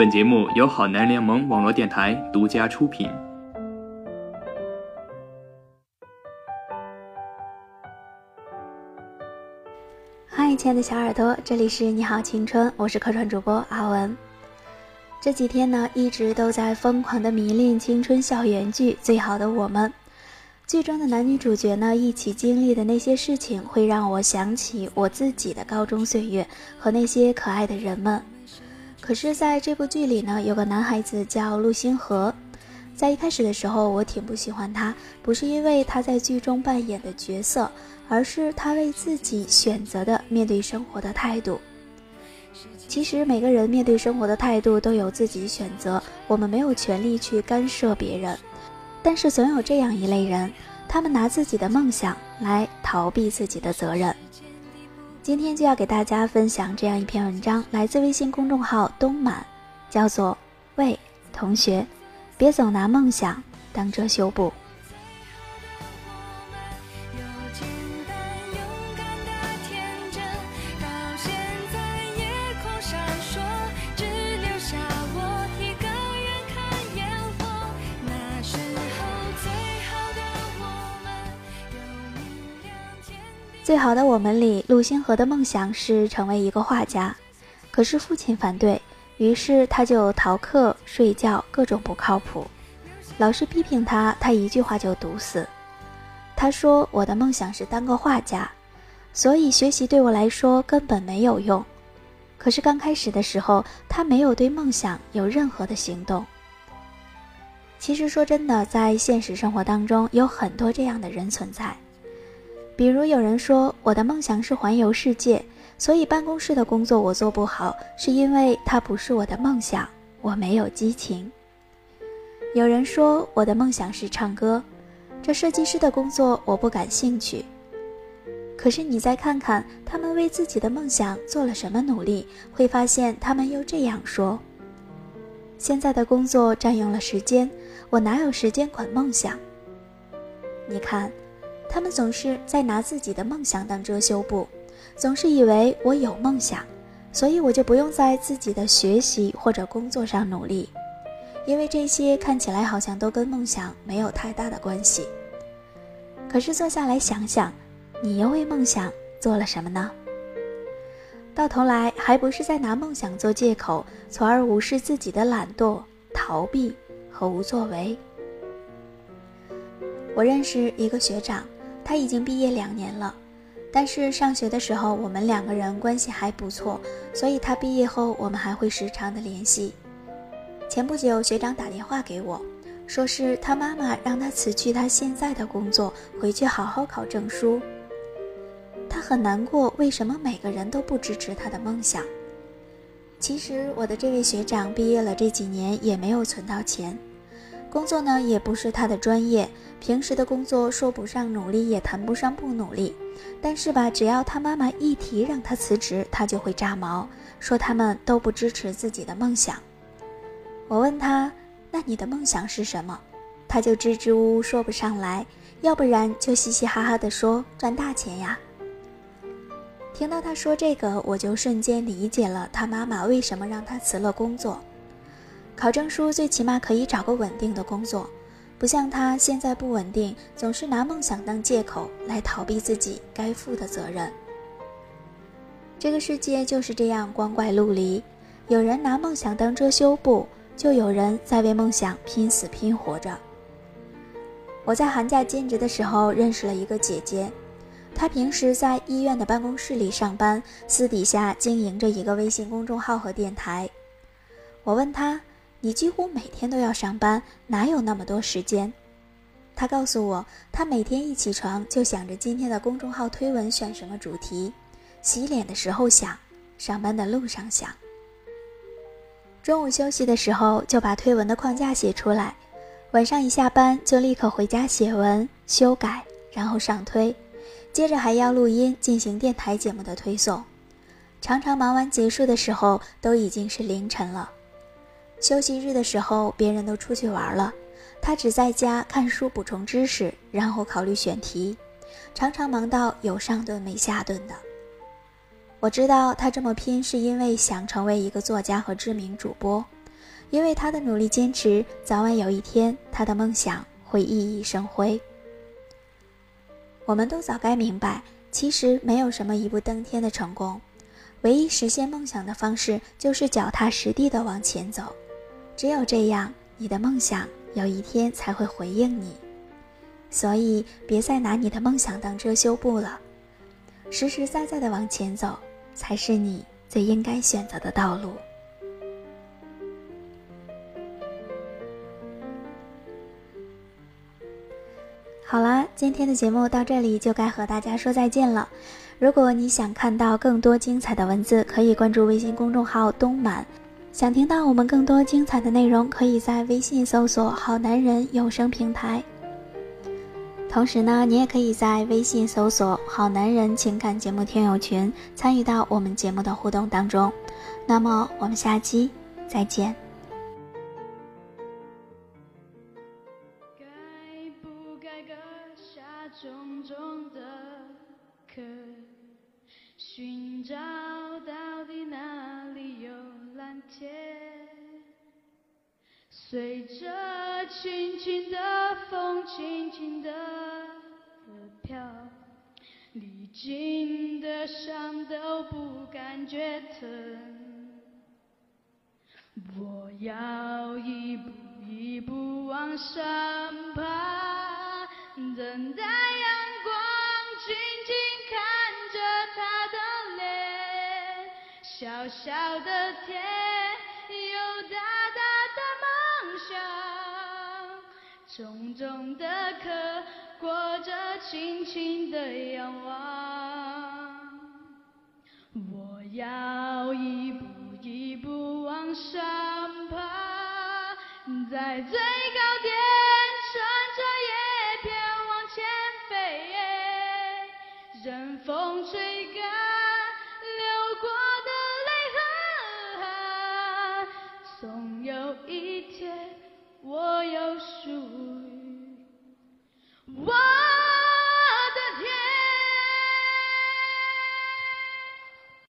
本节目由好男联盟网络电台独家出品。嗨，亲爱的小耳朵，这里是你好青春，我是客串主播阿文。这几天呢，一直都在疯狂的迷恋青春校园剧《最好的我们》。剧中的男女主角呢，一起经历的那些事情，会让我想起我自己的高中岁月和那些可爱的人们。可是，在这部剧里呢，有个男孩子叫陆星河，在一开始的时候，我挺不喜欢他，不是因为他在剧中扮演的角色，而是他为自己选择的面对生活的态度。其实，每个人面对生活的态度都有自己选择，我们没有权利去干涉别人。但是总有这样一类人，他们拿自己的梦想来逃避自己的责任。今天就要给大家分享这样一篇文章，来自微信公众号东满，叫做“喂，同学，别总拿梦想当遮羞布”。最好的我们里，陆星河的梦想是成为一个画家，可是父亲反对，于是他就逃课、睡觉，各种不靠谱。老师批评他，他一句话就堵死。他说：“我的梦想是当个画家，所以学习对我来说根本没有用。”可是刚开始的时候，他没有对梦想有任何的行动。其实说真的，在现实生活当中，有很多这样的人存在。比如有人说我的梦想是环游世界，所以办公室的工作我做不好，是因为它不是我的梦想，我没有激情。有人说我的梦想是唱歌，这设计师的工作我不感兴趣。可是你再看看他们为自己的梦想做了什么努力，会发现他们又这样说：现在的工作占用了时间，我哪有时间管梦想？你看。他们总是在拿自己的梦想当遮羞布，总是以为我有梦想，所以我就不用在自己的学习或者工作上努力，因为这些看起来好像都跟梦想没有太大的关系。可是坐下来想想，你又为梦想做了什么呢？到头来还不是在拿梦想做借口，从而无视自己的懒惰、逃避和无作为。我认识一个学长。他已经毕业两年了，但是上学的时候我们两个人关系还不错，所以他毕业后我们还会时常的联系。前不久学长打电话给我，说是他妈妈让他辞去他现在的工作，回去好好考证书。他很难过，为什么每个人都不支持他的梦想？其实我的这位学长毕业了这几年也没有存到钱。工作呢也不是他的专业，平时的工作说不上努力，也谈不上不努力。但是吧，只要他妈妈一提让他辞职，他就会炸毛，说他们都不支持自己的梦想。我问他：“那你的梦想是什么？”他就支支吾吾说不上来，要不然就嘻嘻哈哈地说：“赚大钱呀。”听到他说这个，我就瞬间理解了他妈妈为什么让他辞了工作。考证书最起码可以找个稳定的工作，不像他现在不稳定，总是拿梦想当借口来逃避自己该负的责任。这个世界就是这样光怪陆离，有人拿梦想当遮羞布，就有人在为梦想拼死拼活着。我在寒假兼职的时候认识了一个姐姐，她平时在医院的办公室里上班，私底下经营着一个微信公众号和电台。我问她。你几乎每天都要上班，哪有那么多时间？他告诉我，他每天一起床就想着今天的公众号推文选什么主题，洗脸的时候想，上班的路上想，中午休息的时候就把推文的框架写出来，晚上一下班就立刻回家写文修改，然后上推，接着还要录音进行电台节目的推送，常常忙完结束的时候都已经是凌晨了。休息日的时候，别人都出去玩了，他只在家看书补充知识，然后考虑选题，常常忙到有上顿没下顿的。我知道他这么拼是因为想成为一个作家和知名主播，因为他的努力坚持，早晚有一天他的梦想会熠熠生辉。我们都早该明白，其实没有什么一步登天的成功，唯一实现梦想的方式就是脚踏实地的往前走。只有这样，你的梦想有一天才会回应你。所以，别再拿你的梦想当遮羞布了，实实在在的往前走，才是你最应该选择的道路。好啦，今天的节目到这里就该和大家说再见了。如果你想看到更多精彩的文字，可以关注微信公众号“东满”。想听到我们更多精彩的内容，可以在微信搜索“好男人有声平台”。同时呢，你也可以在微信搜索“好男人情感节目听友群”，参与到我们节目的互动当中。那么，我们下期再见。该不该割下重重的壳，寻找到随着轻轻的风，轻轻的飘，历经的伤都不感觉疼。我要一步一步往上爬，等待阳光，静静看着他的脸，小小的天，重重的壳裹着轻轻的仰望，我要一步一步往上爬，在最高点，乘着叶片往前飞，任风吹。